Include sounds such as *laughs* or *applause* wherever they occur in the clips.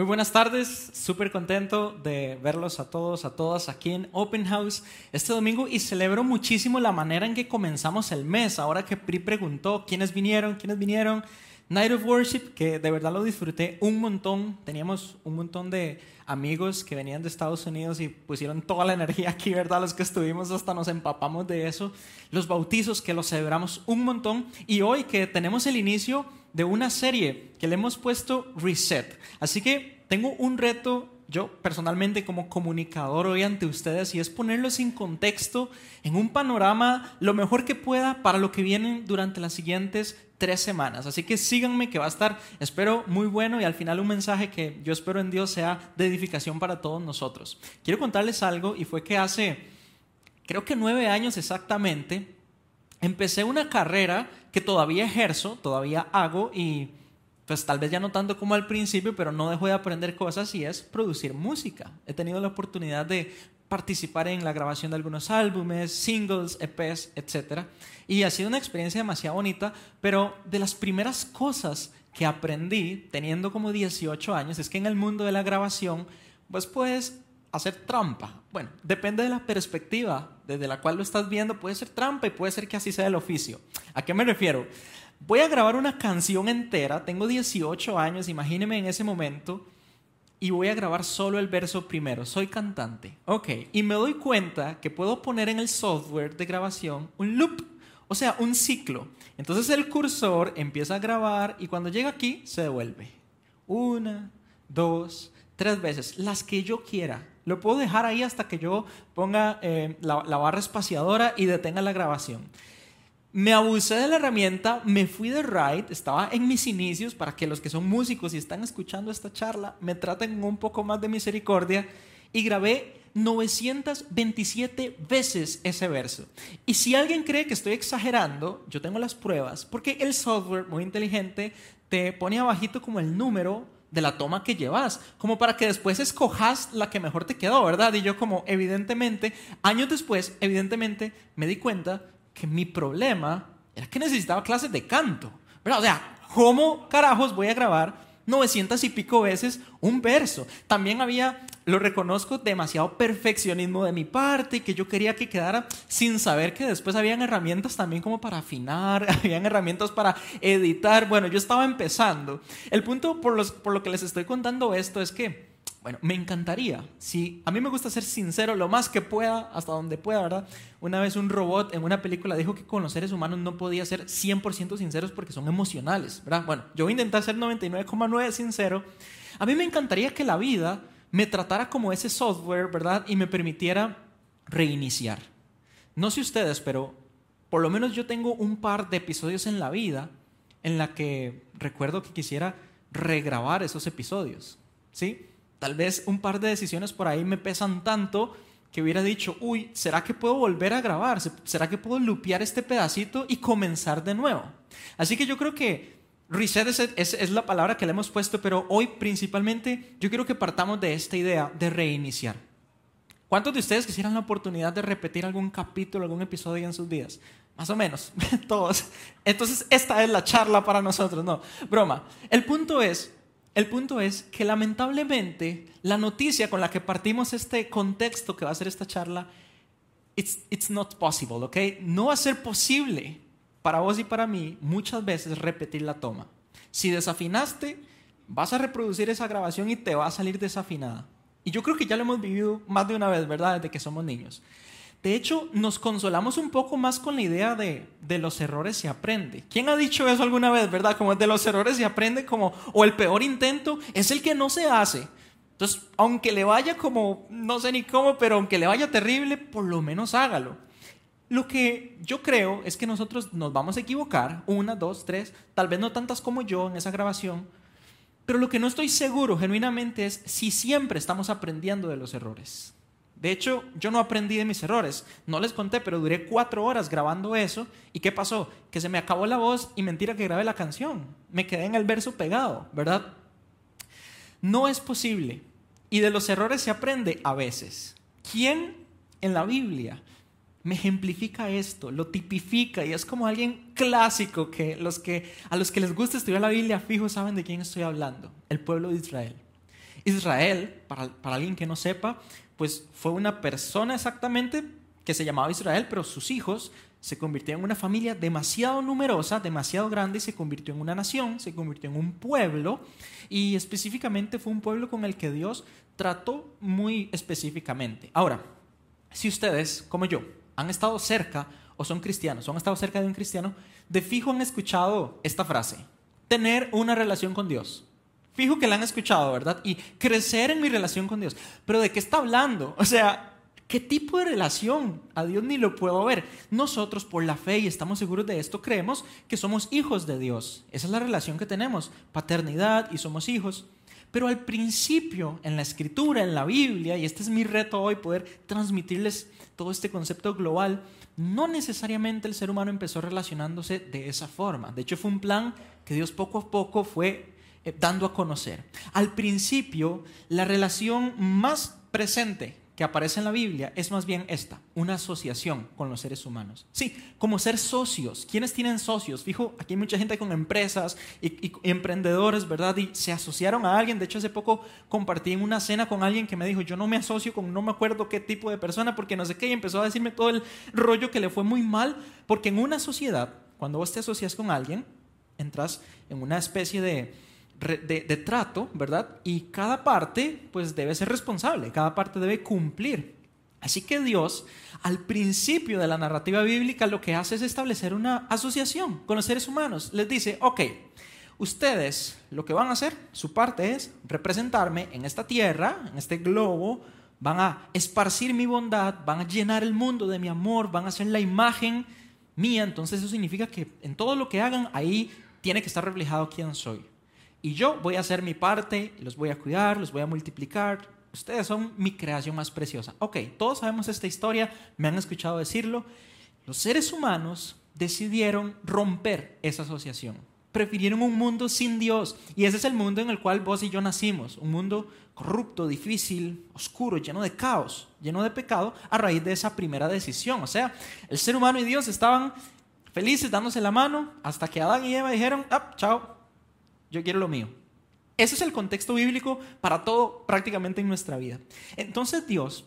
Muy buenas tardes, súper contento de verlos a todos, a todas aquí en Open House este domingo y celebro muchísimo la manera en que comenzamos el mes. Ahora que Pri preguntó quiénes vinieron, quiénes vinieron, Night of Worship, que de verdad lo disfruté un montón. Teníamos un montón de amigos que venían de Estados Unidos y pusieron toda la energía aquí, ¿verdad? Los que estuvimos hasta nos empapamos de eso. Los bautizos que los celebramos un montón. Y hoy que tenemos el inicio de una serie que le hemos puesto Reset. Así que tengo un reto yo personalmente como comunicador hoy ante ustedes y es ponerlos en contexto, en un panorama lo mejor que pueda para lo que viene durante las siguientes tres semanas. Así que síganme que va a estar, espero, muy bueno y al final un mensaje que yo espero en Dios sea de edificación para todos nosotros. Quiero contarles algo y fue que hace, creo que nueve años exactamente, empecé una carrera que todavía ejerzo, todavía hago y pues tal vez ya no tanto como al principio, pero no dejo de aprender cosas y es producir música. He tenido la oportunidad de participar en la grabación de algunos álbumes, singles, EPs, etc. Y ha sido una experiencia demasiado bonita, pero de las primeras cosas que aprendí teniendo como 18 años es que en el mundo de la grabación, pues puedes hacer trampa. Bueno, depende de la perspectiva desde la cual lo estás viendo, puede ser trampa y puede ser que así sea el oficio. ¿A qué me refiero? Voy a grabar una canción entera, tengo 18 años, imagíneme en ese momento, y voy a grabar solo el verso primero. Soy cantante. Ok, y me doy cuenta que puedo poner en el software de grabación un loop, o sea, un ciclo. Entonces el cursor empieza a grabar y cuando llega aquí se devuelve. Una, dos, tres veces, las que yo quiera. Lo puedo dejar ahí hasta que yo ponga eh, la, barra espaciadora y detenga la grabación. Me abusé de la herramienta, me fui de ride, estaba en mis inicios para que los que son músicos y están escuchando esta charla me traten un poco más de misericordia y grabé 927 veces ese verso. Y si alguien cree que estoy exagerando, yo tengo las pruebas, porque el software muy inteligente te pone abajito como el número de la toma que llevas, como para que después escojas la que mejor te quedó, ¿verdad? Y yo como evidentemente, años después, evidentemente me di cuenta que mi problema era que necesitaba clases de canto. ¿verdad? O sea, ¿cómo carajos voy a grabar 900 y pico veces un verso? También había, lo reconozco, demasiado perfeccionismo de mi parte y que yo quería que quedara sin saber que después habían herramientas también como para afinar, *laughs* habían herramientas para editar. Bueno, yo estaba empezando. El punto por, los, por lo que les estoy contando esto es que bueno, me encantaría, si a mí me gusta ser sincero lo más que pueda, hasta donde pueda, ¿verdad? Una vez un robot en una película dijo que con los seres humanos no podía ser 100% sinceros porque son emocionales, ¿verdad? Bueno, yo voy a intentar ser 99,9 sincero. A mí me encantaría que la vida me tratara como ese software, ¿verdad? Y me permitiera reiniciar. No sé ustedes, pero por lo menos yo tengo un par de episodios en la vida en la que recuerdo que quisiera regrabar esos episodios, ¿sí? Tal vez un par de decisiones por ahí me pesan tanto que hubiera dicho, uy, ¿será que puedo volver a grabar? ¿Será que puedo lupear este pedacito y comenzar de nuevo? Así que yo creo que reset es, es, la palabra que le hemos puesto, pero hoy principalmente yo quiero que partamos de esta idea de reiniciar. ¿Cuántos de ustedes quisieran la oportunidad de repetir algún capítulo, algún episodio en sus vidas? Más o menos, *laughs* todos. Entonces, esta es la charla para nosotros, no, broma. El punto es, el punto es que lamentablemente la noticia con la que partimos este contexto que va a ser esta charla, it's, it's not possible, ¿ok? No va a ser posible para vos y para mí muchas veces repetir la toma. Si desafinaste, vas a reproducir esa grabación y te va a salir desafinada. Y yo creo que ya lo hemos vivido más de una vez, ¿verdad? Desde que somos niños. De hecho, nos consolamos un poco más con la idea de, de los errores se aprende. ¿Quién ha dicho eso alguna vez, verdad? Como de los errores se aprende como, o el peor intento es el que no se hace. Entonces, aunque le vaya como, no sé ni cómo, pero aunque le vaya terrible, por lo menos hágalo. Lo que yo creo es que nosotros nos vamos a equivocar, una, dos, tres, tal vez no tantas como yo en esa grabación, pero lo que no estoy seguro genuinamente es si siempre estamos aprendiendo de los errores. De hecho, yo no aprendí de mis errores. No les conté, pero duré cuatro horas grabando eso. ¿Y qué pasó? Que se me acabó la voz y mentira que grabé la canción. Me quedé en el verso pegado, ¿verdad? No es posible. Y de los errores se aprende a veces. ¿Quién en la Biblia me ejemplifica esto, lo tipifica y es como alguien clásico que, los que a los que les gusta estudiar la Biblia fijo saben de quién estoy hablando, el pueblo de Israel. Israel, para, para alguien que no sepa, pues fue una persona exactamente que se llamaba Israel, pero sus hijos se convirtieron en una familia demasiado numerosa, demasiado grande, y se convirtió en una nación, se convirtió en un pueblo, y específicamente fue un pueblo con el que Dios trató muy específicamente. Ahora, si ustedes, como yo, han estado cerca o son cristianos, o han estado cerca de un cristiano, de fijo han escuchado esta frase, tener una relación con Dios. Fijo que la han escuchado, ¿verdad? Y crecer en mi relación con Dios. Pero ¿de qué está hablando? *laughs* O sea, ¿qué tipo de relación? A Dios ni lo puedo ver. Nosotros por la fe, y estamos seguros de esto, creemos que somos hijos de Dios. Esa es la relación que tenemos, paternidad y somos hijos. Pero al principio, en la escritura, en la Biblia, y este es mi reto hoy, poder transmitirles todo este concepto global, no necesariamente el ser humano empezó relacionándose de esa forma. De hecho, fue un plan que Dios poco a poco fue dando a conocer. Al principio, la relación más presente que aparece en la Biblia es más bien esta, una asociación con los seres humanos. Sí, como ser socios. ¿Quiénes tienen socios? Fijo, aquí mucha gente con empresas y, emprendedores, ¿verdad? Y se asociaron a alguien. De hecho, hace poco compartí en una cena con alguien que me dijo, yo no me asocio con no me acuerdo qué tipo de persona porque no sé qué. Y empezó a decirme todo el rollo que le fue muy mal. Porque en una sociedad, cuando vos te asocias con alguien, entras en una especie de de, trato, ¿verdad? Y cada parte pues debe ser responsable, cada parte debe cumplir. Así que Dios, al principio de la narrativa bíblica, lo que hace es establecer una asociación con los seres humanos. Les dice, ok, ustedes lo que van a hacer, su parte es representarme en esta tierra, en este globo, van a esparcir mi bondad, van a llenar el mundo de mi amor, van a ser la imagen mía. Entonces eso significa que en todo lo que hagan, ahí tiene que estar reflejado quién soy. Y yo voy a hacer mi parte, los voy a cuidar, los voy a multiplicar. Ustedes son mi creación más preciosa. Ok, todos sabemos esta historia, me han escuchado decirlo. Los seres humanos decidieron romper esa asociación. Prefirieron un mundo sin Dios. Y ese es el mundo en el cual vos y yo nacimos. Un mundo corrupto, difícil, oscuro, lleno de caos, lleno de pecado, a raíz de esa primera decisión. O sea, el ser humano y Dios estaban felices dándose la mano hasta que Adán y Eva dijeron, ah, chao, yo quiero lo mío. Ese es el contexto bíblico para todo prácticamente en nuestra vida. Entonces Dios,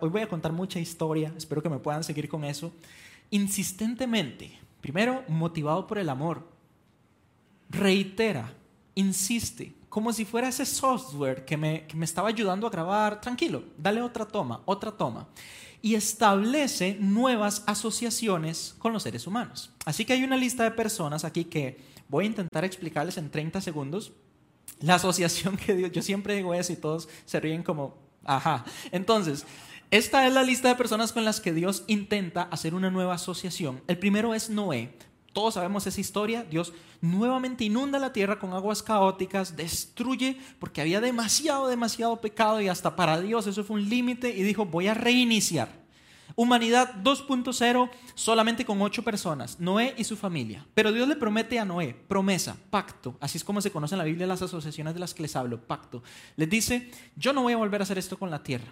hoy voy a contar mucha historia, espero que me puedan seguir con eso, insistentemente, primero motivado por el amor, reitera, insiste, como si fuera ese software que me, que me estaba ayudando a grabar, tranquilo, dale otra toma, otra toma y establece nuevas asociaciones con los seres humanos. Así que hay una lista de personas aquí que Voy a intentar explicarles en 30 segundos la asociación que Dios, yo siempre digo eso y todos se ríen como, ajá. Entonces, esta es la lista de personas con las que Dios intenta hacer una nueva asociación. El primero es Noé. Todos sabemos esa historia. Dios nuevamente inunda la tierra con aguas caóticas, destruye porque había demasiado, demasiado pecado y hasta para Dios eso fue un límite y dijo, voy a reiniciar. Humanidad 2.0 solamente con ocho personas, Noé y su familia. Pero Dios le promete a Noé, promesa, pacto, así es como se conoce en la Biblia las asociaciones de las que les hablo, pacto. Les dice, yo no voy a volver a hacer esto con la tierra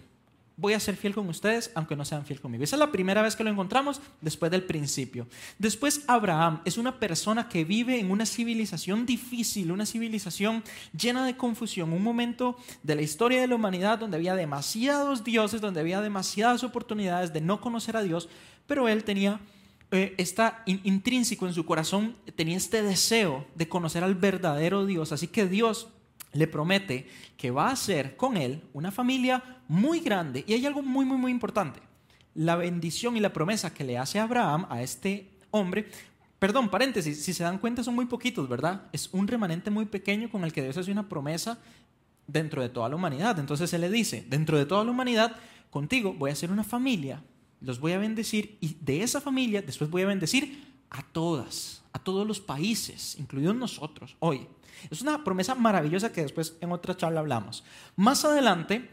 voy a ser fiel con ustedes, aunque no sean fiel conmigo. Esa es la primera vez que lo encontramos después del principio. Después Abraham es una persona que vive en una civilización difícil, una civilización llena de confusión, un momento de la historia de la humanidad donde había demasiados dioses, donde había demasiadas oportunidades de no conocer a Dios, pero él tenía eh, está intrínseco en su corazón, tenía este deseo de conocer al verdadero Dios. Así que Dios le promete que va a hacer con él una familia muy grande. Y hay algo muy, muy, muy importante. La bendición y la promesa que le hace Abraham a este hombre, perdón, paréntesis, si se dan cuenta son muy poquitos, ¿verdad? Es un remanente muy pequeño con el que Dios hace una promesa dentro de toda la humanidad. Entonces se le dice, dentro de toda la humanidad, contigo voy a hacer una familia, los voy a bendecir y de esa familia después voy a bendecir a todas, a todos los países, incluidos nosotros, hoy. Es una promesa maravillosa que después en otra charla hablamos. Más adelante,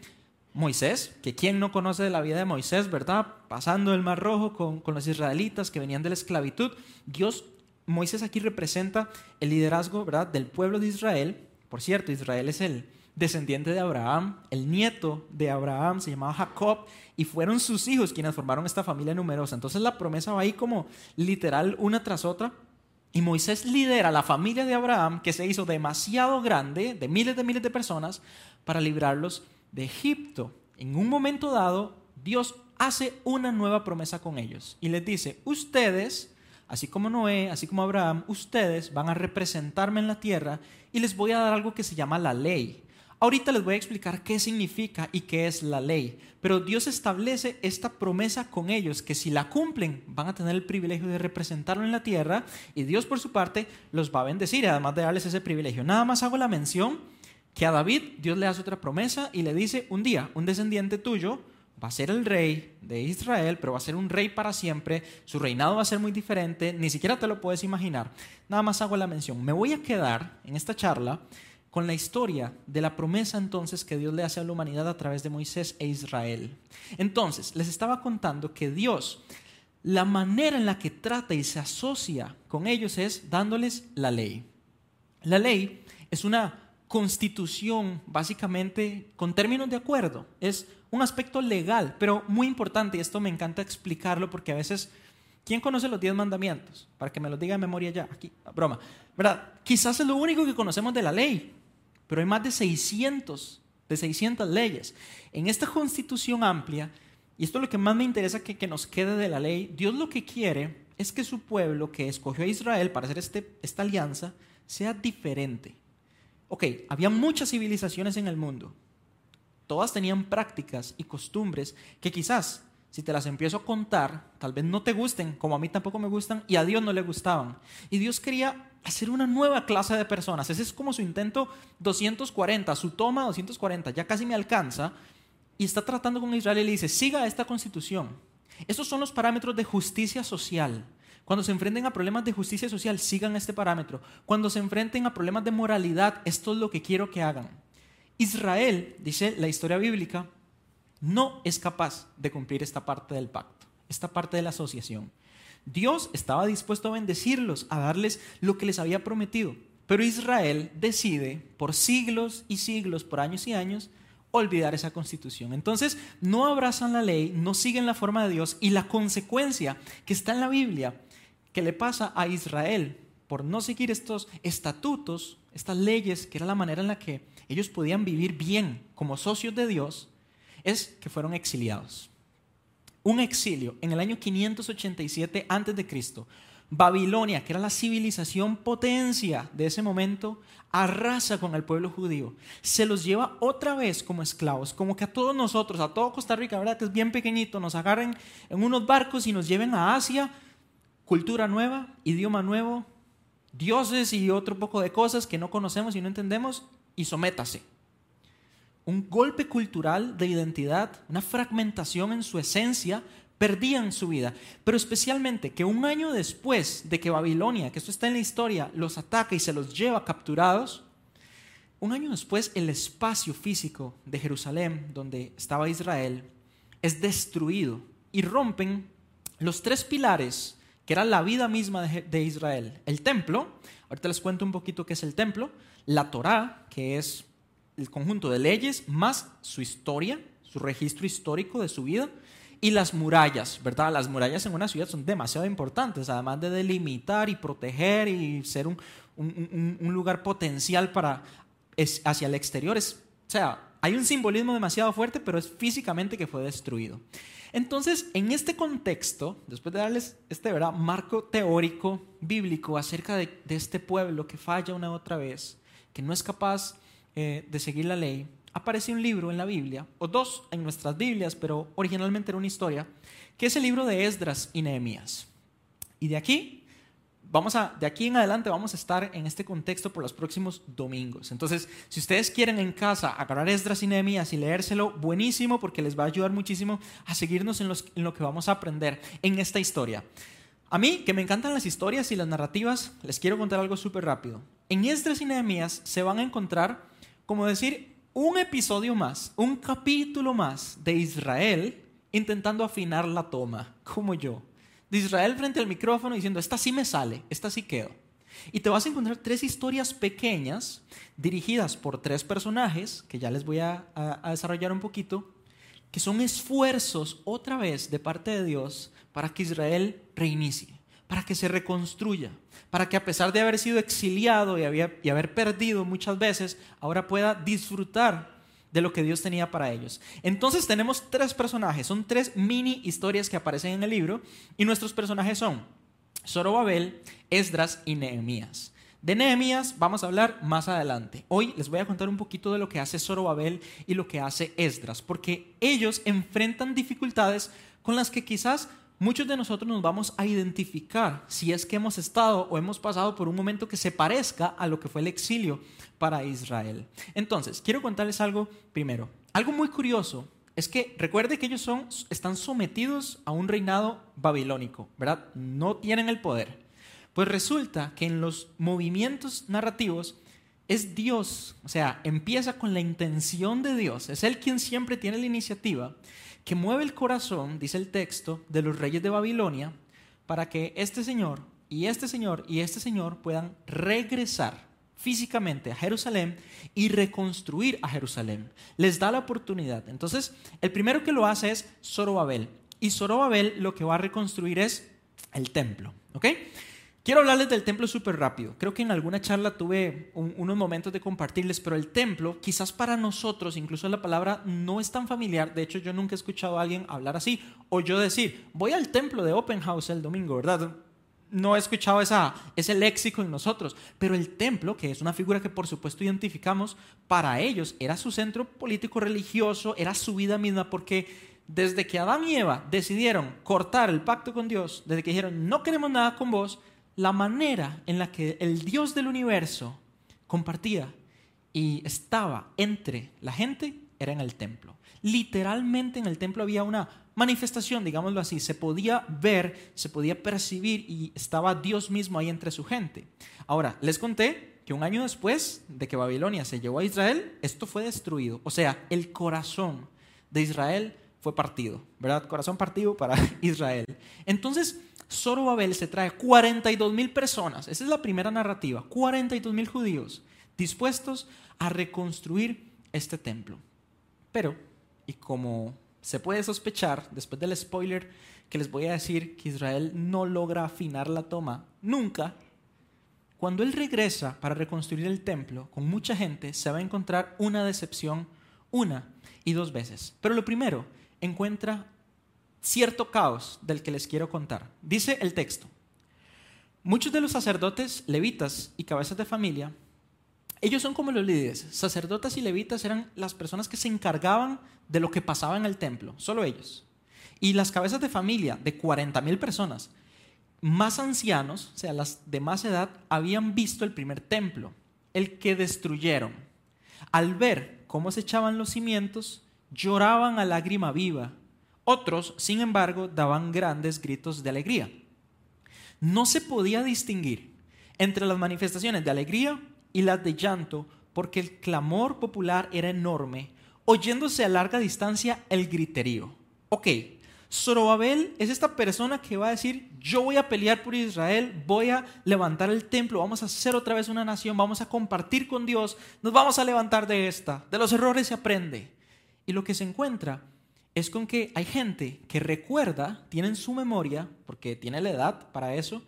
Moisés, que quien no conoce de la vida de Moisés, ¿verdad? Pasando el Mar Rojo con, con los israelitas que venían de la esclavitud, Dios, Moisés aquí representa el liderazgo, ¿verdad? Del pueblo de Israel. Por cierto, Israel es el descendiente de Abraham, el nieto de Abraham se llamaba Jacob y fueron sus hijos quienes formaron esta familia numerosa. Entonces la promesa va ahí como literal una tras otra Y Moisés lidera a la familia de Abraham, que se hizo demasiado grande, de miles de miles de personas, para librarlos de Egipto. En un momento dado, Dios hace una nueva promesa con ellos y les dice, ustedes, así como Noé, así como Abraham, ustedes van a representarme en la tierra y les voy a dar algo que se llama la ley. Ahorita les voy a explicar qué significa y qué es la ley, pero Dios establece esta promesa con ellos que si la cumplen van a tener el privilegio de representarlo en la tierra y Dios por su parte los va a bendecir, además de darles ese privilegio. Nada más hago la mención que a David Dios le hace otra promesa y le dice, un día un descendiente tuyo va a ser el rey de Israel, pero va a ser un rey para siempre, su reinado va a ser muy diferente, ni siquiera te lo puedes imaginar. Nada más hago la mención. Me voy a quedar en esta charla con la historia de la promesa entonces que Dios le hace a la humanidad a través de Moisés e Israel. Entonces, les estaba contando que Dios, la manera en la que trata y se asocia con ellos es dándoles la ley. La ley es una constitución básicamente con términos de acuerdo, es un aspecto legal, pero muy importante y esto me encanta explicarlo porque a veces ¿Quién conoce los diez mandamientos? Para que me los diga de memoria ya, aquí, broma. ¿Verdad? Quizás es lo único que conocemos de la ley pero hay más de 600, de 600 leyes. En esta constitución amplia, y esto es lo que más me interesa que, que nos quede de la ley, Dios lo que quiere es que su pueblo que escogió a Israel para hacer este, esta alianza sea diferente. Ok, había muchas civilizaciones en el mundo. Todas tenían prácticas y costumbres que quizás si te las empiezo a contar, tal vez no te gusten, como a mí tampoco me gustan, y a Dios no le gustaban. Y Dios quería hacer una nueva clase de personas. Ese es como su intento 240, su toma 240, ya casi me alcanza, y está tratando con Israel y le dice, siga esta constitución. Estos son los parámetros de justicia social. Cuando se enfrenten a problemas de justicia social, sigan este parámetro. Cuando se enfrenten a problemas de moralidad, esto es lo que quiero que hagan. Israel, dice la historia bíblica, no es capaz de cumplir esta parte del pacto, esta parte de la asociación. Dios estaba dispuesto a bendecirlos, a darles lo que les había prometido, pero Israel decide por siglos y siglos, por años y años, olvidar esa constitución. Entonces, no abrazan la ley, no siguen la forma de Dios y la consecuencia que está en la Biblia que le pasa a Israel por no seguir estos estatutos, estas leyes, que era la manera en la que ellos podían vivir bien como socios de Dios, es que fueron exiliados. Un exilio en el año 587 a.C. Babilonia, que era la civilización potencia de ese momento, arrasa con el pueblo judío. Se los lleva otra vez como esclavos, como que a todos nosotros, a todo Costa Rica, ¿verdad? Que es bien pequeñito, nos agarren en unos barcos y nos lleven a Asia, cultura nueva, idioma nuevo, dioses y otro poco de cosas que no conocemos y no entendemos, y sométase un golpe cultural de identidad, una fragmentación en su esencia, perdían su vida. Pero especialmente que un año después de que Babilonia, que esto está en la historia, los ataca y se los lleva capturados, un año después el espacio físico de Jerusalén, donde estaba Israel, es destruido y rompen los tres pilares que eran la vida misma de, Israel. El templo, ahorita les cuento un poquito qué es el templo, la Torá, que es el conjunto de leyes más su historia, su registro histórico de su vida y las murallas, ¿verdad? Las murallas en una ciudad son demasiado importantes, además de delimitar y proteger y ser un, lugar potencial para hacia el exterior. Es, o sea, hay un simbolismo demasiado fuerte, pero es físicamente que fue destruido. Entonces, en este contexto, después de darles este ¿verdad? marco teórico bíblico acerca de, este pueblo que falla una otra vez, que no es capaz eh, de seguir la ley, aparece un libro en la Biblia, o dos en nuestras Biblias, pero originalmente era una historia, que es el libro de Esdras y Nehemías. Y de aquí, vamos a, de aquí en adelante vamos a estar en este contexto por los próximos domingos. Entonces, si ustedes quieren en casa agarrar Esdras y Nehemías y leérselo, buenísimo, porque les va a ayudar muchísimo a seguirnos en, en lo que vamos a aprender en esta historia. A mí, que me encantan las historias y las narrativas, les quiero contar algo súper rápido. En Esdras y Nehemías se van a encontrar como decir un episodio más, un capítulo más de Israel intentando afinar la toma, como yo. De Israel frente al micrófono diciendo, esta sí me sale, esta sí quedo. Y te vas a encontrar tres historias pequeñas dirigidas por tres personajes, que ya les voy a, a, desarrollar un poquito, que son esfuerzos otra vez de parte de Dios para que Israel reinicie, para que se reconstruya, para que a pesar de haber sido exiliado y, haber perdido muchas veces, ahora pueda disfrutar de lo que Dios tenía para ellos. Entonces tenemos tres personajes, son tres mini historias que aparecen en el libro y nuestros personajes son Zorobabel, Esdras y Nehemías. De Nehemías vamos a hablar más adelante. Hoy les voy a contar un poquito de lo que hace Zorobabel y lo que hace Esdras, porque ellos enfrentan dificultades con las que quizás muchos de nosotros nos vamos a identificar si es que hemos estado o hemos pasado por un momento que se parezca a lo que fue el exilio para Israel. Entonces, quiero contarles algo primero. Algo muy curioso es que recuerde que ellos son, están sometidos a un reinado babilónico, ¿verdad? No tienen el poder. Pues resulta que en los movimientos narrativos es Dios, o sea, empieza con la intención de Dios, es Él quien siempre tiene la iniciativa, que mueve el corazón, dice el texto, de los reyes de Babilonia, para que este Señor y este Señor y este Señor puedan regresar físicamente a Jerusalén y reconstruir a Jerusalén. Les da la oportunidad. Entonces, el primero que lo hace es Zorobabel. Y Zorobabel lo que va a reconstruir es el templo. ¿Ok? Quiero hablarles del templo súper rápido. Creo que en alguna charla tuve unos momentos de compartirles, pero el templo, quizás para nosotros, incluso la palabra no es tan familiar. De hecho, yo nunca he escuchado a alguien hablar así. O yo decir, voy al templo de Open House el domingo, ¿verdad? no he escuchado esa, ese léxico en nosotros, pero el templo, que es una figura que por supuesto identificamos, para ellos era su centro político religioso, era su vida misma, porque desde que Adán y Eva decidieron cortar el pacto con Dios, desde que dijeron no queremos nada con vos, la manera en la que el Dios del universo compartía y estaba entre la gente era en el templo. Literalmente en el templo había una manifestación, digámoslo así, se podía ver, se podía percibir y estaba Dios mismo ahí entre su gente. Ahora, les conté que un año después de que Babilonia se llevó a Israel, esto fue destruido. O sea, el corazón de Israel fue partido, ¿verdad? Corazón partido para *laughs* Israel. Entonces, Zorobabel se trae 42 mil personas, esa es la primera narrativa, 42 mil judíos dispuestos a reconstruir este templo. Pero, y como se puede sospechar, después del spoiler que les voy a decir, que Israel no logra afinar la toma nunca. Cuando él regresa para reconstruir el templo con mucha gente, se va a encontrar una decepción una y dos veces. Pero lo primero, encuentra cierto caos del que les quiero contar. Dice el texto, muchos de los sacerdotes, levitas y cabezas de familia, ellos son como los líderes. Sacerdotes y levitas eran las personas que se encargaban de lo que pasaba en el templo, solo ellos. Y las cabezas de familia de 40 mil personas, más ancianos, o sea, las de más edad, habían visto el primer templo, el que destruyeron. Al ver cómo se echaban los cimientos, lloraban a lágrima viva. Otros, sin embargo, daban grandes gritos de alegría. No se podía distinguir entre las manifestaciones de alegría y las de llanto, porque el clamor popular era enorme oyéndose a larga distancia el griterío. Ok, Zorobabel es esta persona que va a decir, yo voy a pelear por Israel, voy a levantar el templo, vamos a hacer otra vez una nación, vamos a compartir con Dios, nos vamos a levantar de esta, de los errores se aprende. Y lo que se encuentra es con que hay gente que recuerda, tiene en su memoria, porque tiene la edad para eso,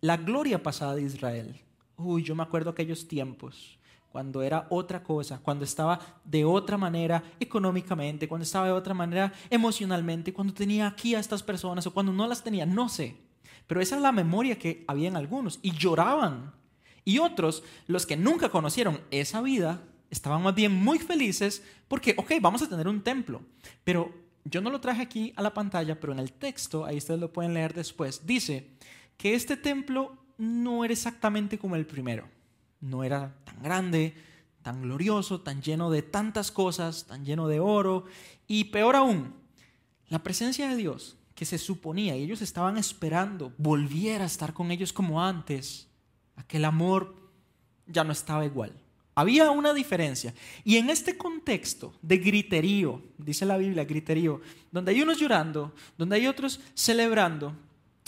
la gloria pasada de Israel. Uy, yo me acuerdo aquellos tiempos cuando era otra cosa, cuando estaba de otra manera económicamente, cuando estaba de otra manera emocionalmente, cuando tenía aquí a estas personas o cuando no las tenía, no sé. Pero esa es la memoria que había en algunos y lloraban. Y otros, los que nunca conocieron esa vida, estaban más bien muy felices porque, ok, vamos a tener un templo. Pero yo no lo traje aquí a la pantalla, pero en el texto, ahí ustedes lo pueden leer después, dice que este templo no era exactamente como el primero no era tan grande, tan glorioso, tan lleno de tantas cosas, tan lleno de oro. Y peor aún, la presencia de Dios, que se suponía, y ellos estaban esperando, volviera a estar con ellos como antes. Aquel amor ya no estaba igual. Había una diferencia. Y en este contexto de griterío, dice la Biblia, griterío, donde hay unos llorando, donde hay otros celebrando,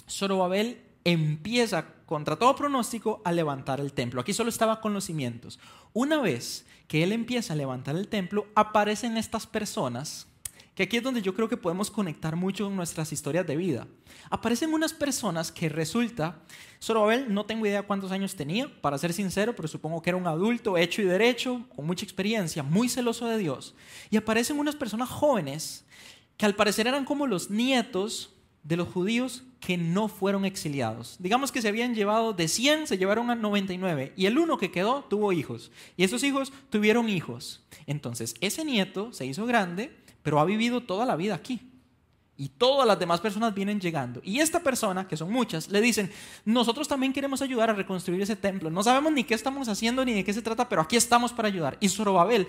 Zorobabel empieza contra todo pronóstico a levantar el templo. Aquí solo estaba con los cimientos. Una vez que él empieza a levantar el templo, aparecen estas personas que aquí es donde yo creo que podemos conectar mucho nuestras historias de vida. Aparecen unas personas que resulta, Zorobabel no tengo idea cuántos años tenía, para ser sincero, pero supongo que era un adulto hecho y derecho, con mucha experiencia, muy celoso de Dios. Y aparecen unas personas jóvenes que al parecer eran como los nietos de los judíos que no fueron exiliados. Digamos que se habían llevado de 100, se llevaron a 99 y el uno que quedó tuvo hijos y esos hijos tuvieron hijos. Entonces, ese nieto se hizo grande pero ha vivido toda la vida aquí. Y todas las demás personas vienen llegando. Y esta persona, que son muchas, le dicen, nosotros también queremos ayudar a reconstruir ese templo. No sabemos ni qué estamos haciendo ni de qué se trata, pero aquí estamos para ayudar. Y Zorobabel,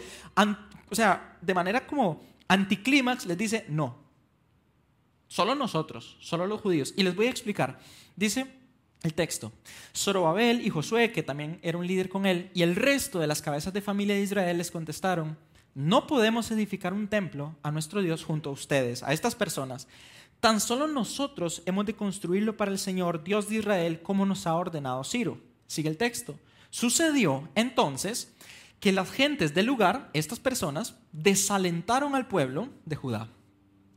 o sea, de manera como anticlímax, les dice, no. Solo nosotros, solo los judíos. Y les voy a explicar. Dice el texto, Zorobabel y Josué, que también era un líder con él, y el resto de las cabezas de familia de Israel les contestaron, no podemos edificar un templo a nuestro Dios junto a ustedes, a estas personas. Tan solo nosotros hemos de construirlo para el Señor, Dios de Israel, como nos ha ordenado Ciro. Sigue el texto. Sucedió entonces que las gentes del lugar, estas personas, desalentaron al pueblo de Judá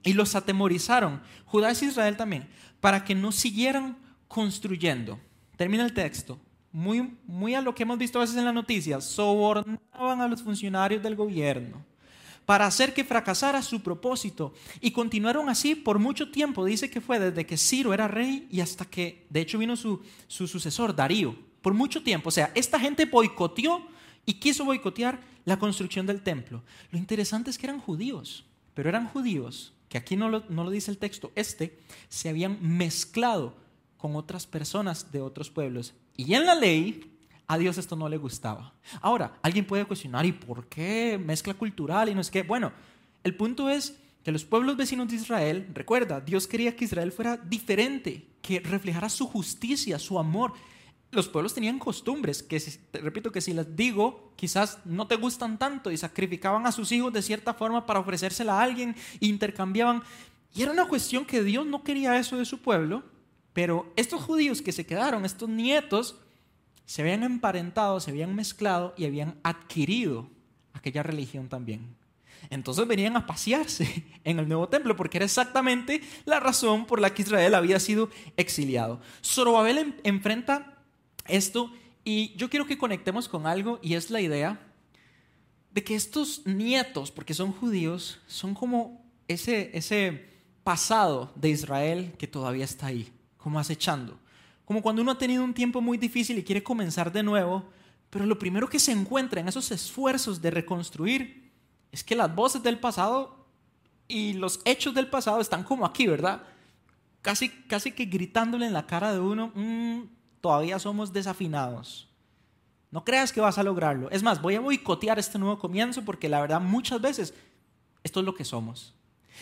y los atemorizaron, Judá y Israel también, para que no siguieran construyendo. Termina el texto muy, muy a lo que hemos visto a veces en las noticias, sobornaban a los funcionarios del gobierno para hacer que fracasara su propósito. Y continuaron así por mucho tiempo. Dice que fue desde que Ciro era rey y hasta que, de hecho, vino su, su sucesor, Darío. Por mucho tiempo. O sea, esta gente boicoteó y quiso boicotear la construcción del templo. Lo interesante es que eran judíos, pero eran judíos que aquí no lo, no lo dice el texto, este, se habían mezclado con otras personas de otros pueblos y en la ley, a Dios esto no le gustaba. Ahora, alguien puede cuestionar, ¿y por qué mezcla cultural y no es que? Bueno, el punto es que los pueblos vecinos de Israel, recuerda, Dios quería que Israel fuera diferente, que reflejara su justicia, su amor. Los pueblos tenían costumbres que, repito que si las digo, quizás no te gustan tanto y sacrificaban a sus hijos de cierta forma para ofrecérsela a alguien, intercambiaban. Y era una cuestión que Dios no quería eso de su pueblo, pero estos judíos que se quedaron, estos nietos, se habían emparentado, se habían mezclado y habían adquirido aquella religión también. Entonces venían a pasearse *laughs* en el nuevo templo porque era exactamente la razón por la que Israel había sido exiliado. Zorobabel enfrenta esto y yo quiero que conectemos con algo y es la idea de que estos nietos, porque son judíos, son como ese pasado de Israel que todavía está ahí como acechando. Como cuando uno ha tenido un tiempo muy difícil y quiere comenzar de nuevo, pero lo primero que se encuentra en esos esfuerzos de reconstruir es que las voces del pasado y los hechos del pasado están como aquí, ¿verdad? Casi, casi que gritándole en la cara de uno, mm, todavía somos desafinados. No creas que vas a lograrlo. Es más, voy a boicotear este nuevo comienzo porque la verdad muchas veces esto es lo que somos.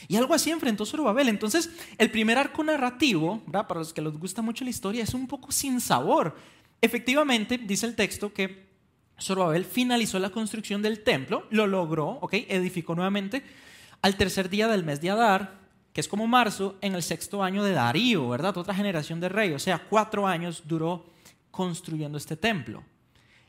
Y algo así enfrentó Zorobabel. Entonces, el primer arco narrativo, para los que les gusta mucho la historia, es un poco sin sabor. Efectivamente, dice el texto que Zorobabel finalizó la construcción del templo, lo logró, ¿ok? Edificó nuevamente al tercer día del mes de Adar, que es como marzo, en el sexto año de Darío, ¿verdad? Otra generación de rey. O sea, cuatro años duró construyendo este templo.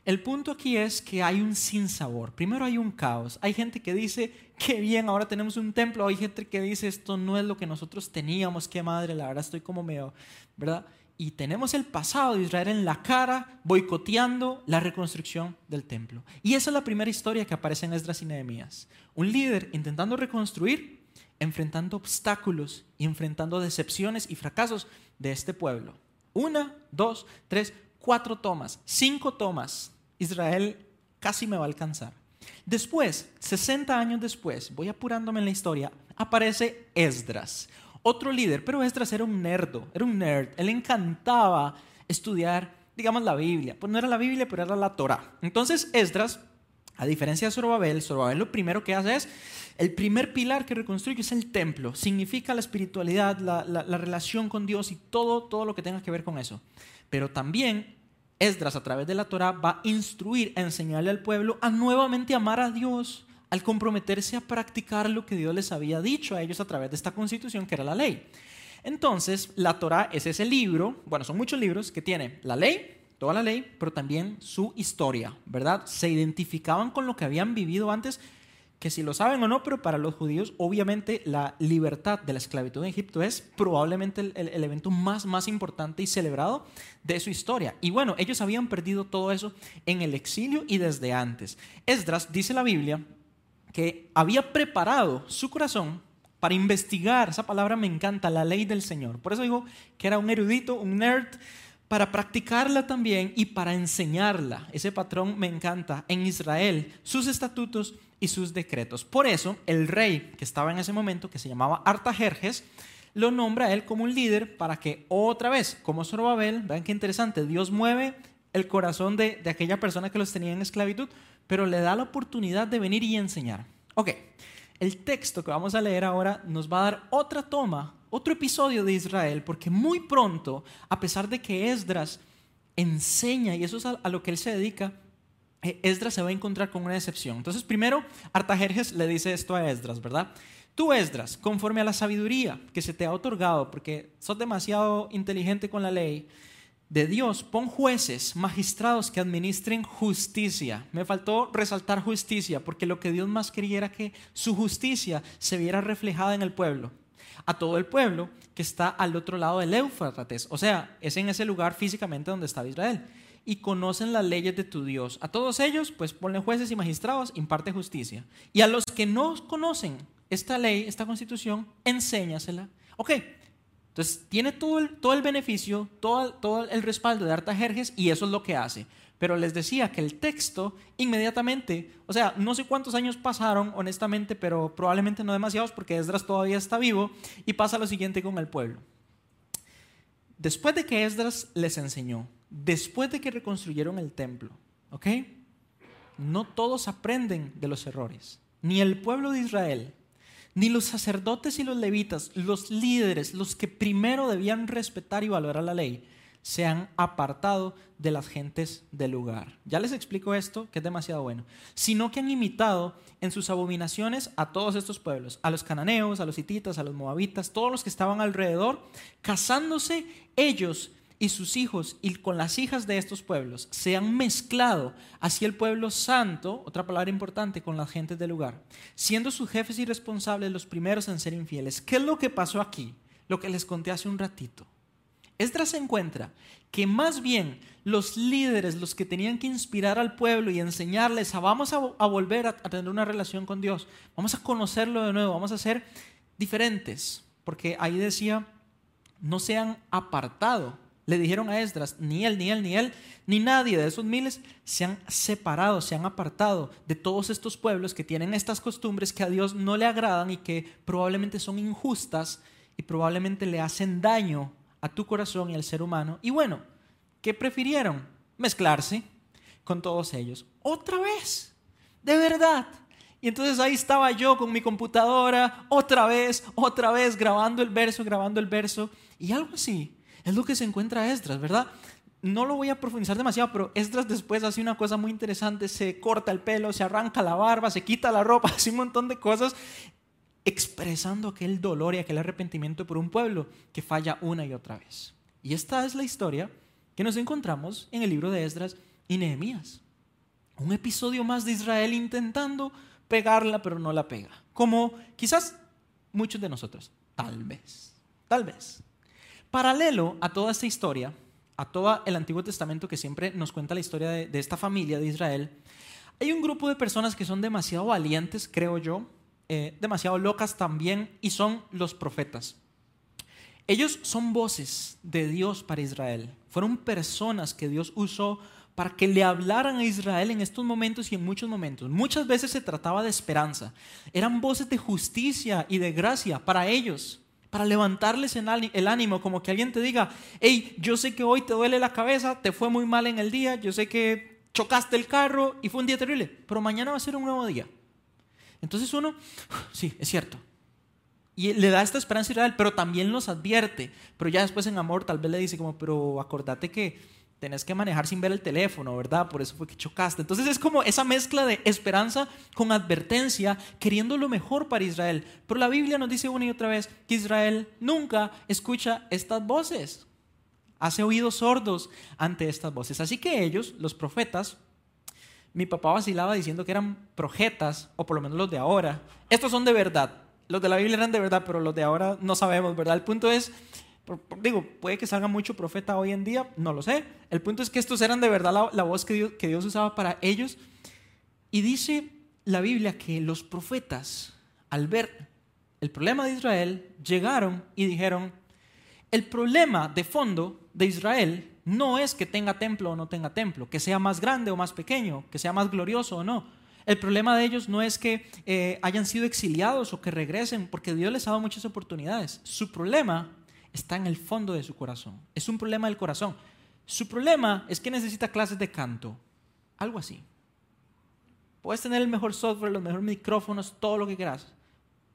El punto aquí es que hay un sinsabor. Primero hay un caos. Hay gente que dice, qué bien, ahora tenemos un templo. Hay gente que dice, esto no es lo que nosotros teníamos. Qué madre, la verdad estoy como medio, ¿verdad? Y tenemos el pasado de Israel en la cara, boicoteando la reconstrucción del templo. Y esa es la primera historia que aparece en Esdras y Nehemías. Un líder intentando reconstruir, enfrentando obstáculos y enfrentando decepciones y fracasos de este pueblo. Una, dos, tres, cuatro tomas, cinco tomas Israel casi me va a alcanzar. Después, 60 años después, voy apurándome en la historia, aparece Esdras, otro líder, pero Esdras era un nerdo, era un nerd, él encantaba estudiar, digamos, la Biblia. Pues no era la Biblia, pero era la Torah. Entonces, Esdras, a diferencia de Zorobabel, Zorobabel lo primero que hace es, el primer pilar que reconstruye es el templo, significa la espiritualidad, la, la relación con Dios y todo, todo lo que tenga que ver con eso. Pero también Esdras a través de la Torah va a instruir, a enseñarle al pueblo a nuevamente amar a Dios, al comprometerse a practicar lo que Dios les había dicho a ellos a través de esta constitución que era la ley. Entonces, la Torah es ese libro, bueno, son muchos libros que tiene la ley, toda la ley, pero también su historia, ¿verdad? Se identificaban con lo que habían vivido antes que si lo saben o no, pero para los judíos obviamente la libertad de la esclavitud en Egipto es probablemente el, el, evento más, más importante y celebrado de su historia. Y bueno, ellos habían perdido todo eso en el exilio y desde antes. Esdras, dice la Biblia, que había preparado su corazón para investigar, esa palabra me encanta, la ley del Señor. Por eso digo que era un erudito, un nerd, para practicarla también y para enseñarla. Ese patrón me encanta en Israel, sus estatutos y sus decretos. Por eso, el rey que estaba en ese momento, que se llamaba Artajerjes, lo nombra a él como un líder para que otra vez, como Zorobabel, vean qué interesante, Dios mueve el corazón de, de aquella persona que los tenía en esclavitud, pero le da la oportunidad de venir y enseñar. Ok, el texto que vamos a leer ahora nos va a dar otra toma, otro episodio de Israel, porque muy pronto, a pesar de que Esdras enseña, y eso es a, lo que él se dedica, eh, Esdras se va a encontrar con una decepción. Entonces, primero, Artajerjes le dice esto a Esdras, ¿verdad? Tú, Esdras, conforme a la sabiduría que se te ha otorgado, porque sos demasiado inteligente con la ley, de Dios, pon jueces, magistrados que administren justicia. Me faltó resaltar justicia, porque lo que Dios más quería era que su justicia se viera reflejada en el pueblo. A todo el pueblo que está al otro lado del Éufrates, o sea, es en ese lugar físicamente donde estaba Israel. Y conocen las leyes de tu Dios. A todos ellos, pues ponle jueces y magistrados, imparte justicia. Y a los que no conocen esta ley, esta constitución, enséñasela. Ok, entonces, tiene todo el, todo el beneficio, todo, todo el respaldo de Artajerjes y eso es lo que hace. Pero les decía que el texto inmediatamente, o sea, no sé cuántos años pasaron, honestamente, pero probablemente no demasiados porque Esdras todavía está vivo y pasa lo siguiente con el pueblo. Después de que Esdras les enseñó, después de que reconstruyeron el templo, ¿ok? No todos aprenden de los errores, ni el pueblo de Israel, ni los sacerdotes y los levitas, los líderes, los que primero debían respetar y valorar la ley, se han apartado de las gentes del lugar. Ya les explico esto, que es demasiado bueno. Sino que han imitado en sus abominaciones a todos estos pueblos, a los cananeos, a los hititas, a los moabitas, todos los que estaban alrededor, casándose ellos y sus hijos y con las hijas de estos pueblos se han mezclado hacia el pueblo santo, otra palabra importante, con las gentes del lugar, siendo sus jefes y responsables los primeros en ser infieles. ¿Qué es lo que pasó aquí? Lo que les conté hace un ratito. Esdras se encuentra que más bien los líderes, los que tenían que inspirar al pueblo y enseñarles a vamos a, volver a, a tener una relación con Dios, vamos a conocerlo de nuevo, vamos a ser diferentes, porque ahí decía, no se han apartado. Le dijeron a Esdras, ni él, ni él, ni él, ni nadie de esos miles se han separado, se han apartado de todos estos pueblos que tienen estas costumbres que a Dios no le agradan y que probablemente son injustas y probablemente le hacen daño a tu corazón y al ser humano. Y bueno, ¿qué prefirieron? Mezclarse con todos ellos. Otra vez, de verdad. Y entonces ahí estaba yo con mi computadora, otra vez, otra vez, grabando el verso, grabando el verso, y algo así es lo que se encuentra Esdras, ¿verdad? No lo voy a profundizar demasiado, pero Esdras después hace una cosa muy interesante, se corta el pelo, se arranca la barba, se quita la ropa, *laughs* hace un montón de cosas, expresando aquel dolor y aquel arrepentimiento por un pueblo que falla una y otra vez. Y esta es la historia que nos encontramos en el libro de Esdras y Nehemías. Un episodio más de Israel intentando pegarla, pero no la pega. Como quizás muchos de nosotros. Tal vez. Tal vez. Paralelo a toda esta historia, a todo el Antiguo Testamento que siempre nos cuenta la historia de, esta familia de Israel, hay un grupo de personas que son demasiado valientes, creo yo, eh, demasiado locas también, y son los profetas. Ellos son voces de Dios para Israel. Fueron personas que Dios usó para que le hablaran a Israel en estos momentos y en muchos momentos. Muchas veces se trataba de esperanza. Eran voces de justicia y de gracia para ellos para levantarles el ánimo, como que alguien te diga, hey, yo sé que hoy te duele la cabeza, te fue muy mal en el día, yo sé que chocaste el carro y fue un día terrible, pero mañana va a ser un nuevo día. Entonces uno, sí, es cierto. Y le da esta esperanza Israel, pero también los advierte. Pero ya después en amor tal vez le dice como, pero acordate que tenés que manejar sin ver el teléfono, ¿verdad? Por eso fue que chocaste. Entonces es como esa mezcla de esperanza con advertencia, queriendo lo mejor para Israel. Pero la Biblia nos dice una y otra vez que Israel nunca escucha estas voces. Hace oídos sordos ante estas voces. Así que ellos, los profetas, mi papá vacilaba diciendo que eran profetas, o por lo menos los de ahora. Estos son de verdad. Los de la Biblia eran de verdad, pero los de ahora no sabemos, ¿verdad? El punto es, digo, puede que salga mucho profeta hoy en día, no lo sé. El punto es que estos eran de verdad la, voz que Dios, que Dios usaba para ellos. Y dice la Biblia que los profetas, al ver el problema de Israel, llegaron y dijeron, el problema de fondo de Israel no es que tenga templo o no tenga templo, que sea más grande o más pequeño, que sea más glorioso o no. El problema de ellos no es que eh, hayan sido exiliados o que regresen, porque Dios les ha dado muchas oportunidades. Su problema está en el fondo de su corazón. Es un problema del corazón. Su problema es que necesita clases de canto. Algo así. Puedes tener el mejor software, los mejores micrófonos, todo lo que quieras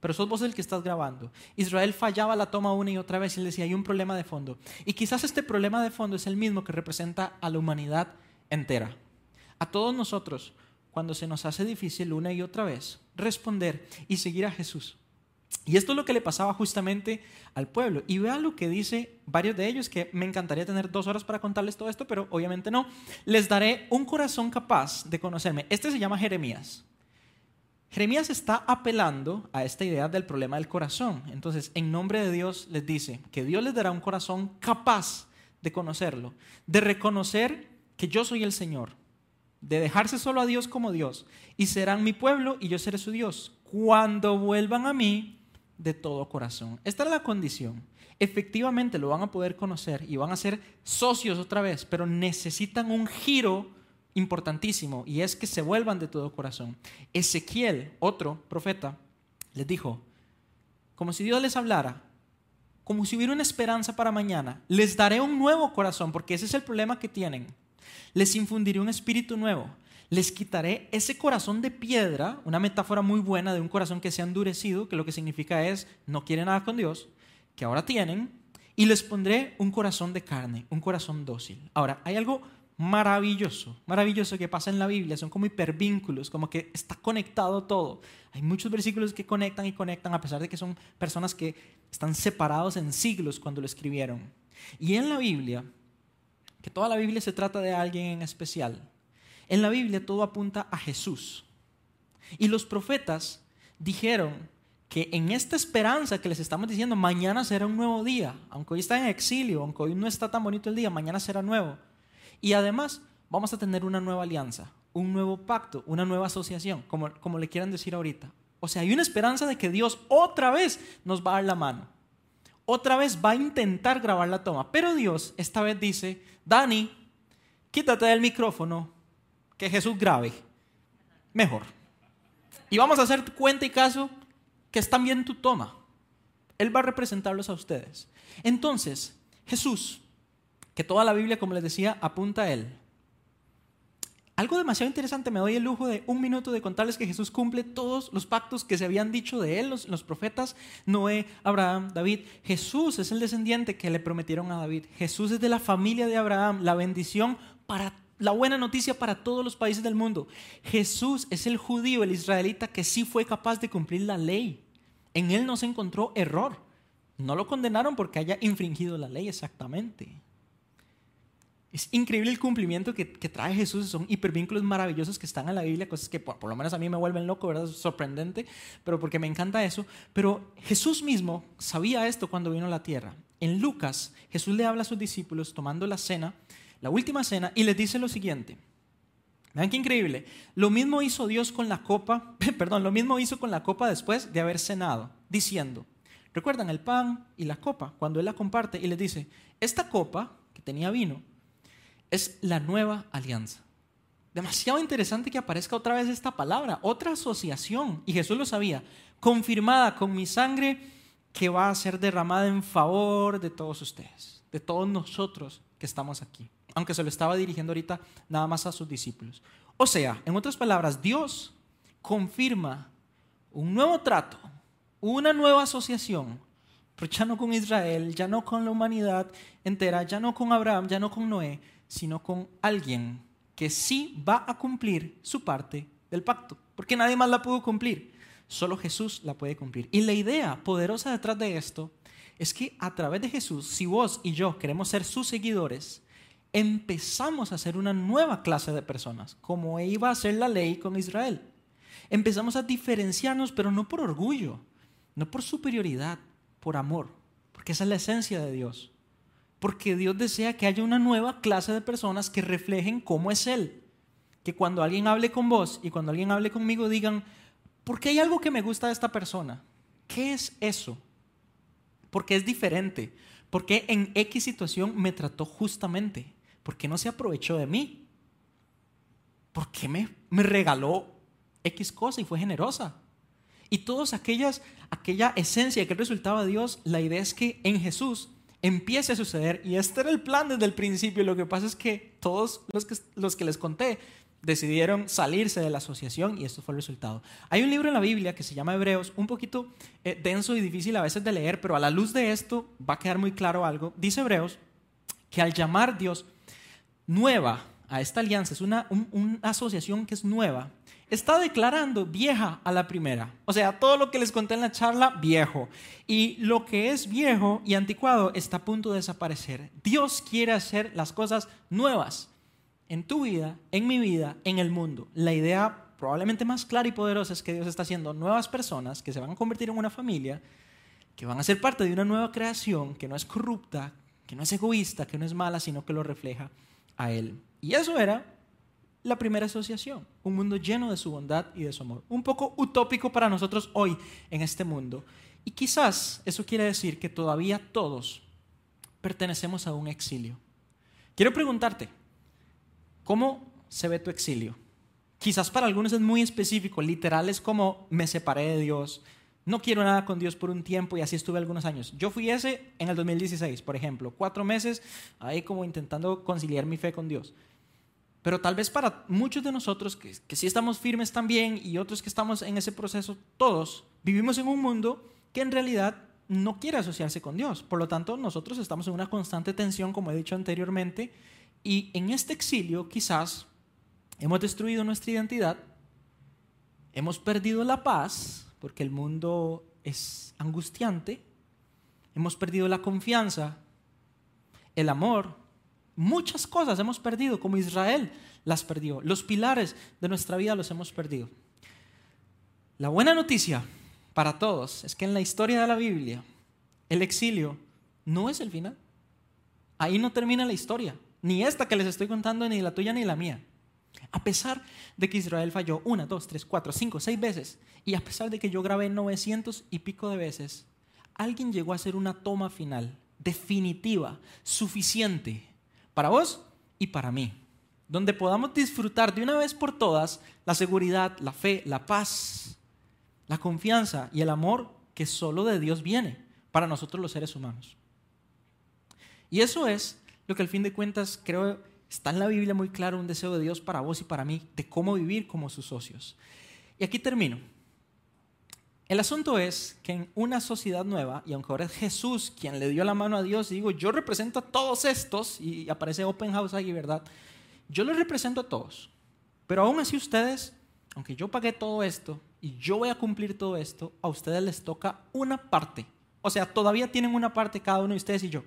pero sos vos el que estás grabando. Israel fallaba la toma una y otra vez y él decía, hay un problema de fondo. Y quizás este problema de fondo es el mismo que representa a la humanidad entera. A todos nosotros, cuando se nos hace difícil una y otra vez responder y seguir a Jesús. Y esto es lo que le pasaba justamente al pueblo. Y vean lo que dice varios de ellos, que me encantaría tener dos horas para contarles todo esto, pero obviamente no. Les daré un corazón capaz de conocerme. Este se llama Jeremías. Jeremías está apelando a esta idea del problema del corazón. Entonces, en nombre de Dios les dice que Dios les dará un corazón capaz de conocerlo, de reconocer que yo soy el Señor, de dejarse solo a Dios como Dios, y serán mi pueblo y yo seré su Dios, cuando vuelvan a mí de todo corazón. Esta es la condición. Efectivamente lo van a poder conocer y van a ser socios otra vez, pero necesitan un giro importantísimo y es que se vuelvan de todo corazón. Ezequiel, otro profeta, les dijo, como si Dios les hablara, como si hubiera una esperanza para mañana, les daré un nuevo corazón, porque ese es el problema que tienen. Les infundiré un espíritu nuevo. Les quitaré ese corazón de piedra, una metáfora muy buena de un corazón que se ha endurecido, que lo que significa es no quiere nada con Dios, que ahora tienen, y les pondré un corazón de carne, un corazón dócil. Ahora, hay algo maravilloso, maravilloso que pasa en la Biblia, son como hipervínculos, como que está conectado todo. Hay muchos versículos que conectan y conectan a pesar de que son personas que están separados en siglos cuando lo escribieron. Y en la Biblia, que toda la Biblia se trata de alguien en especial, en la Biblia todo apunta a Jesús. Y los profetas dijeron que en esta esperanza que les estamos diciendo, mañana será un nuevo día, aunque hoy está en exilio, aunque hoy no está tan bonito el día, mañana será nuevo y además vamos a tener una nueva alianza, un nuevo pacto, una nueva asociación, como, como le quieran decir ahorita. O sea, hay una esperanza de que Dios otra vez nos va a dar la mano. Otra vez va a intentar grabar la toma. Pero Dios esta vez dice, Dani, quítate del micrófono, que Jesús grabe. Mejor. Y vamos a hacer cuenta y caso que están bien tu toma. Él va a representarlos a ustedes. Entonces, Jesús que toda la Biblia, como les decía, apunta a Él. Algo demasiado interesante, me doy el lujo de un minuto de contarles que Jesús cumple todos los pactos que se habían dicho de Él, los, profetas, Noé, Abraham, David. Jesús es el descendiente que le prometieron a David. Jesús es de la familia de Abraham, la bendición para la buena noticia para todos los países del mundo. Jesús es el judío, el israelita que sí fue capaz de cumplir la ley. En Él no se encontró error. No lo condenaron porque haya infringido la ley exactamente. Es increíble el cumplimiento que, trae Jesús. Son hipervínculos maravillosos que están en la Biblia, cosas que por, lo menos a mí me vuelven loco, ¿verdad? Sorprendente, pero porque me encanta eso. Pero Jesús mismo sabía esto cuando vino a la tierra. En Lucas, Jesús le habla a sus discípulos tomando la cena, la última cena, y les dice lo siguiente. Vean qué increíble. Lo mismo hizo Dios con la copa, *laughs* perdón, lo mismo hizo con la copa después de haber cenado, diciendo, recuerdan el pan y la copa, cuando Él la comparte y les dice, esta copa que tenía vino, es la nueva alianza. Demasiado interesante que aparezca otra vez esta palabra, otra asociación, y Jesús lo sabía, confirmada con mi sangre que va a ser derramada en favor de todos ustedes, de todos nosotros que estamos aquí, aunque se lo estaba dirigiendo ahorita nada más a sus discípulos. O sea, en otras palabras, Dios confirma un nuevo trato, una nueva asociación, pero ya no con Israel, ya no con la humanidad entera, ya no con Abraham, ya no con Noé, sino con alguien que sí va a cumplir su parte del pacto, porque nadie más la pudo cumplir, solo Jesús la puede cumplir. Y la idea poderosa detrás de esto es que a través de Jesús, si vos y yo queremos ser sus seguidores, empezamos a ser una nueva clase de personas, como iba a ser la ley con Israel. Empezamos a diferenciarnos, pero no por orgullo, no por superioridad, por amor, porque esa es la esencia de Dios. Porque Dios desea que haya una nueva clase de personas que reflejen cómo es Él. Que cuando alguien hable con vos y cuando alguien hable conmigo digan, ¿por qué hay algo que me gusta de esta persona? ¿Qué es eso? Porque es diferente. Porque en X situación me trató justamente. ¿Por qué no se aprovechó de mí? ¿Por qué me, me regaló X cosa y fue generosa? Y todas aquellas, aquella esencia que resultaba de Dios, la idea es que en Jesús empiece a suceder. Y este era el plan desde el principio. Lo que pasa es que todos los que, los que les conté decidieron salirse de la asociación y esto fue el resultado. Hay un libro en la Biblia que se llama Hebreos, un poquito eh, denso y difícil a veces de leer, pero a la luz de esto va a quedar muy claro algo. Dice Hebreos que al llamar Dios nueva a esta alianza, es una, una asociación que es nueva, está declarando vieja a la primera. O sea, todo lo que les conté en la charla, viejo. Y lo que es viejo y anticuado está a punto de desaparecer. Dios quiere hacer las cosas nuevas en tu vida, en mi vida, en el mundo. La idea probablemente más clara y poderosa es que Dios está haciendo nuevas personas que se van a convertir en una familia, que van a ser parte de una nueva creación que no es corrupta, que no es egoísta, que no es mala, sino que lo refleja a Él. Y eso era la primera asociación, un mundo lleno de su bondad y de su amor. Un poco utópico para nosotros hoy en este mundo. Y quizás eso quiere decir que todavía todos pertenecemos a un exilio. Quiero preguntarte, ¿cómo se ve tu exilio? Quizás para algunos es muy específico, literal es como me separé de Dios, no quiero nada con Dios por un tiempo y así estuve algunos años. Yo fui ese en el 2016, por ejemplo, cuatro meses ahí como intentando conciliar mi fe con Dios. Pero tal vez para muchos de nosotros que, que sí estamos firmes también y otros que estamos en ese proceso, todos vivimos en un mundo que en realidad no quiere asociarse con Dios. Por lo tanto, nosotros estamos en una constante tensión, como he dicho anteriormente, y en este exilio quizás hemos destruido nuestra identidad, hemos perdido la paz, porque el mundo es angustiante, hemos perdido la confianza, el amor, Muchas cosas hemos perdido, como Israel las perdió. Los pilares de nuestra vida los hemos perdido. La buena noticia para todos es que en la historia de la Biblia, el exilio no es el final. Ahí no termina la historia. Ni esta que les estoy contando, ni la tuya, ni la mía. A pesar de que Israel falló una, dos, tres, cuatro, cinco, seis veces, y a pesar de que yo grabé 900 y pico de veces, alguien llegó a hacer una toma final, definitiva, suficiente, para vos y para mí, donde podamos disfrutar de una vez por todas la seguridad, la fe, la paz, la confianza y el amor que solo de Dios viene para nosotros los seres humanos. Y eso es lo que al fin de cuentas creo está en la Biblia muy claro, un deseo de Dios para vos y para mí, de cómo vivir como sus socios. Y aquí termino. El asunto es que en una sociedad nueva, y aunque ahora es Jesús quien le dio la mano a Dios y digo, yo represento a todos estos, y aparece Open House ahí, ¿verdad? Yo les represento a todos. Pero aún así ustedes, aunque yo pagué todo esto y yo voy a cumplir todo esto, a ustedes les toca una parte. O sea, todavía tienen una parte cada uno de ustedes y yo.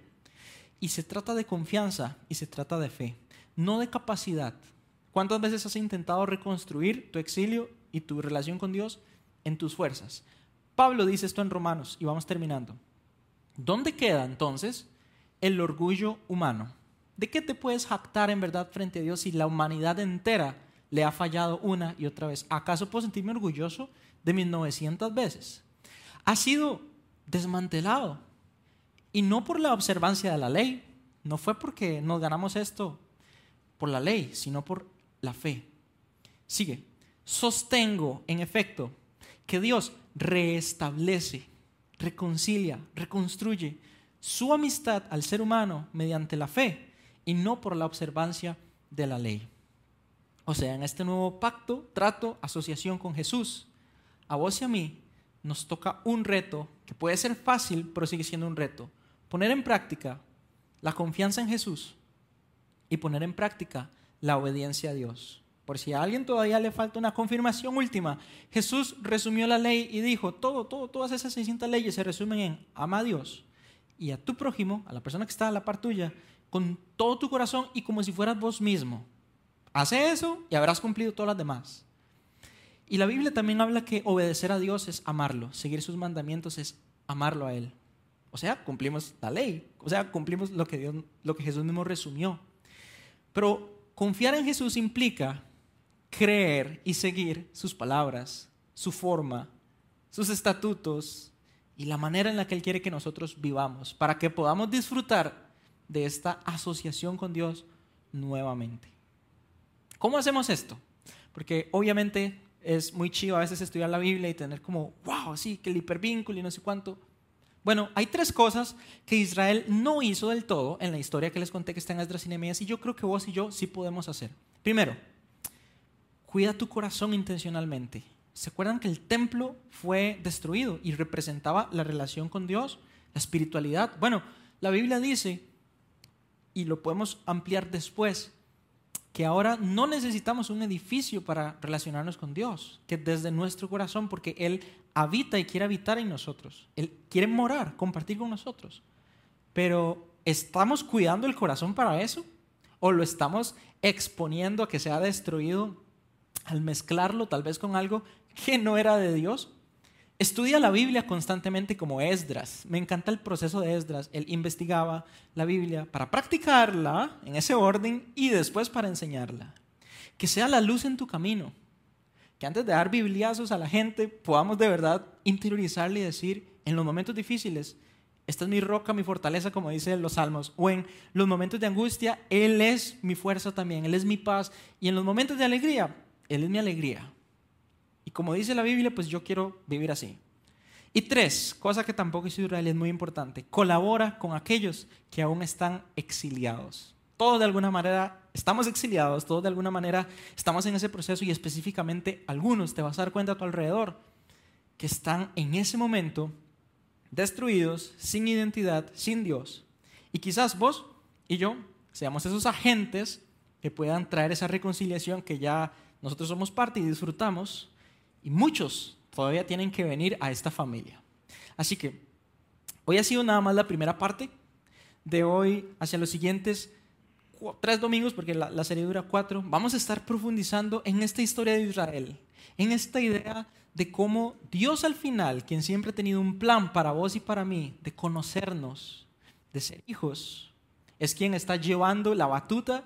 Y se trata de confianza y se trata de fe, no de capacidad. ¿Cuántas veces has intentado reconstruir tu exilio y tu relación con Dios en tus fuerzas? Pablo dice esto en Romanos y vamos terminando. ¿Dónde queda entonces el orgullo humano? ¿De qué te puedes jactar en verdad frente a Dios si la humanidad entera le ha fallado una y otra vez? ¿Acaso puedo sentirme orgulloso de mis 900 veces? Ha sido desmantelado y no por la observancia de la ley, no fue porque nos ganamos esto por la ley, sino por la fe. Sigue. Sostengo, en efecto, que Dios reestablece, reconcilia, reconstruye su amistad al ser humano mediante la fe y no por la observancia de la ley. O sea, en este nuevo pacto, trato, asociación con Jesús, a vos y a mí nos toca un reto que puede ser fácil, pero sigue siendo un reto. Poner en práctica la confianza en Jesús y poner en práctica la obediencia a Dios. Por si a alguien todavía le falta una confirmación última, Jesús resumió la ley y dijo, todo, todo, todas esas 600 leyes se resumen en ama a Dios y a tu prójimo, a la persona que está a la par tuya, con todo tu corazón y como si fueras vos mismo. Hace eso y habrás cumplido todas las demás. Y la Biblia también habla que obedecer a Dios es amarlo, seguir sus mandamientos es amarlo a Él. O sea, cumplimos la ley, o sea, cumplimos lo que, Dios, lo que Jesús mismo resumió. Pero confiar en Jesús implica creer y seguir sus palabras, su forma, sus estatutos y la manera en la que Él quiere que nosotros vivamos, para que podamos disfrutar de esta asociación con Dios nuevamente. ¿Cómo hacemos esto? Porque obviamente es muy chido a veces estudiar la Biblia y tener como, wow, así, que el hipervínculo y no sé cuánto. Bueno, hay tres cosas que Israel no hizo del todo en la historia que les conté que está en Esdras y Nehemías y yo creo que vos y yo sí podemos hacer. Primero, cuida tu corazón intencionalmente. ¿Se acuerdan que el templo fue destruido y representaba la relación con Dios, la espiritualidad? Bueno, la Biblia dice, y lo podemos ampliar después, que ahora no necesitamos un edificio para relacionarnos con Dios, que desde nuestro corazón, porque Él habita y quiere habitar en nosotros, Él quiere morar, compartir con nosotros. Pero ¿estamos cuidando el corazón para eso? ¿O lo estamos exponiendo a que sea destruido al mezclarlo tal vez con algo que no era de Dios? Estudia la Biblia constantemente como Esdras. Me encanta el proceso de Esdras. Él investigaba la Biblia para practicarla en ese orden y después para enseñarla. Que sea la luz en tu camino. Que antes de dar bibliazos a la gente podamos de verdad interiorizarle y decir en los momentos difíciles, esta es mi roca, mi fortaleza, como dicen los salmos. O en los momentos de angustia, Él es mi fuerza también, Él es mi paz. Y en los momentos de alegría, Él es mi alegría. Y como dice la Biblia, pues yo quiero vivir así. Y tres, cosa que tampoco es Israel, es muy importante, colabora con aquellos que aún están exiliados. Todos de alguna manera estamos exiliados, todos de alguna manera estamos en ese proceso y específicamente algunos, te vas a dar cuenta a tu alrededor, que están en ese momento destruidos, sin identidad, sin Dios. Y quizás vos y yo seamos esos agentes que puedan traer esa reconciliación que ya nosotros somos parte y disfrutamos, y muchos todavía tienen que venir a esta familia. Así que hoy ha sido nada más la primera parte. De hoy hacia los siguientes tres domingos, porque la, serie dura cuatro, vamos a estar profundizando en esta historia de Israel, en esta idea de cómo Dios al final, quien siempre ha tenido un plan para vos y para mí, de conocernos, de ser hijos, es quien está llevando la batuta,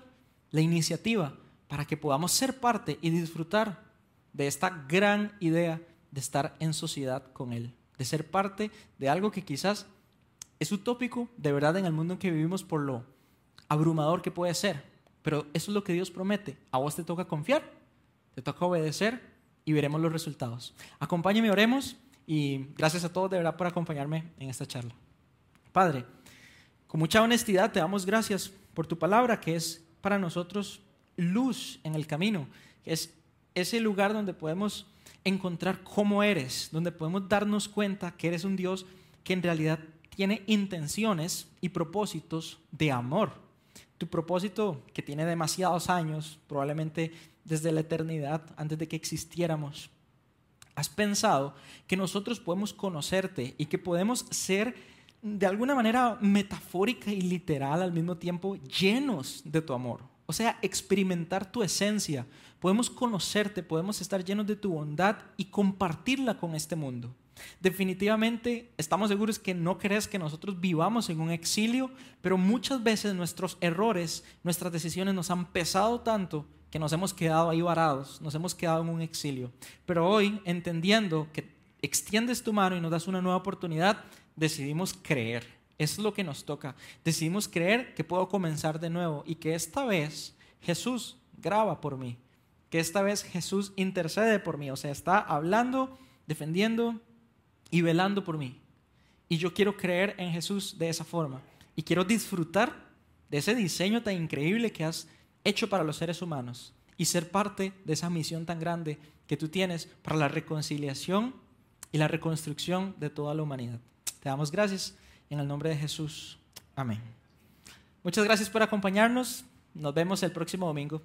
la iniciativa, para que podamos ser parte y disfrutar de esta gran idea de estar en sociedad con Él, de ser parte de algo que quizás es utópico de verdad en el mundo en que vivimos por lo abrumador que puede ser, pero eso es lo que Dios promete. A vos te toca confiar, te toca obedecer y veremos los resultados. Acompáñeme, oremos y gracias a todos de verdad por acompañarme en esta charla. Padre, con mucha honestidad te damos gracias por tu palabra que es para nosotros luz en el camino, es ese lugar donde podemos encontrar cómo eres, donde podemos darnos cuenta que eres un Dios que en realidad tiene intenciones y propósitos de amor. Tu propósito que tiene demasiados años, probablemente desde la eternidad, antes de que existiéramos. Has pensado que nosotros podemos conocerte y que podemos ser de alguna manera metafórica y literal al mismo tiempo llenos de tu amor. O sea, experimentar tu esencia. Podemos conocerte, podemos estar llenos de tu bondad y compartirla con este mundo. Definitivamente estamos seguros que no crees que nosotros vivamos en un exilio, pero muchas veces nuestros errores, nuestras decisiones nos han pesado tanto que nos hemos quedado ahí varados, nos hemos quedado en un exilio. Pero hoy, entendiendo que extiendes tu mano y nos das una nueva oportunidad, decidimos creer es lo que nos toca. Decidimos creer que puedo comenzar de nuevo y que esta vez Jesús graba por mí. Que esta vez Jesús intercede por mí. O sea, está hablando, defendiendo y velando por mí. Y yo quiero creer en Jesús de esa forma. Y quiero disfrutar de ese diseño tan increíble que has hecho para los seres humanos. Y ser parte de esa misión tan grande que tú tienes para la reconciliación y la reconstrucción de toda la humanidad. Te damos gracias. En el nombre de Jesús. Amén. Muchas gracias por acompañarnos. Nos vemos el próximo domingo.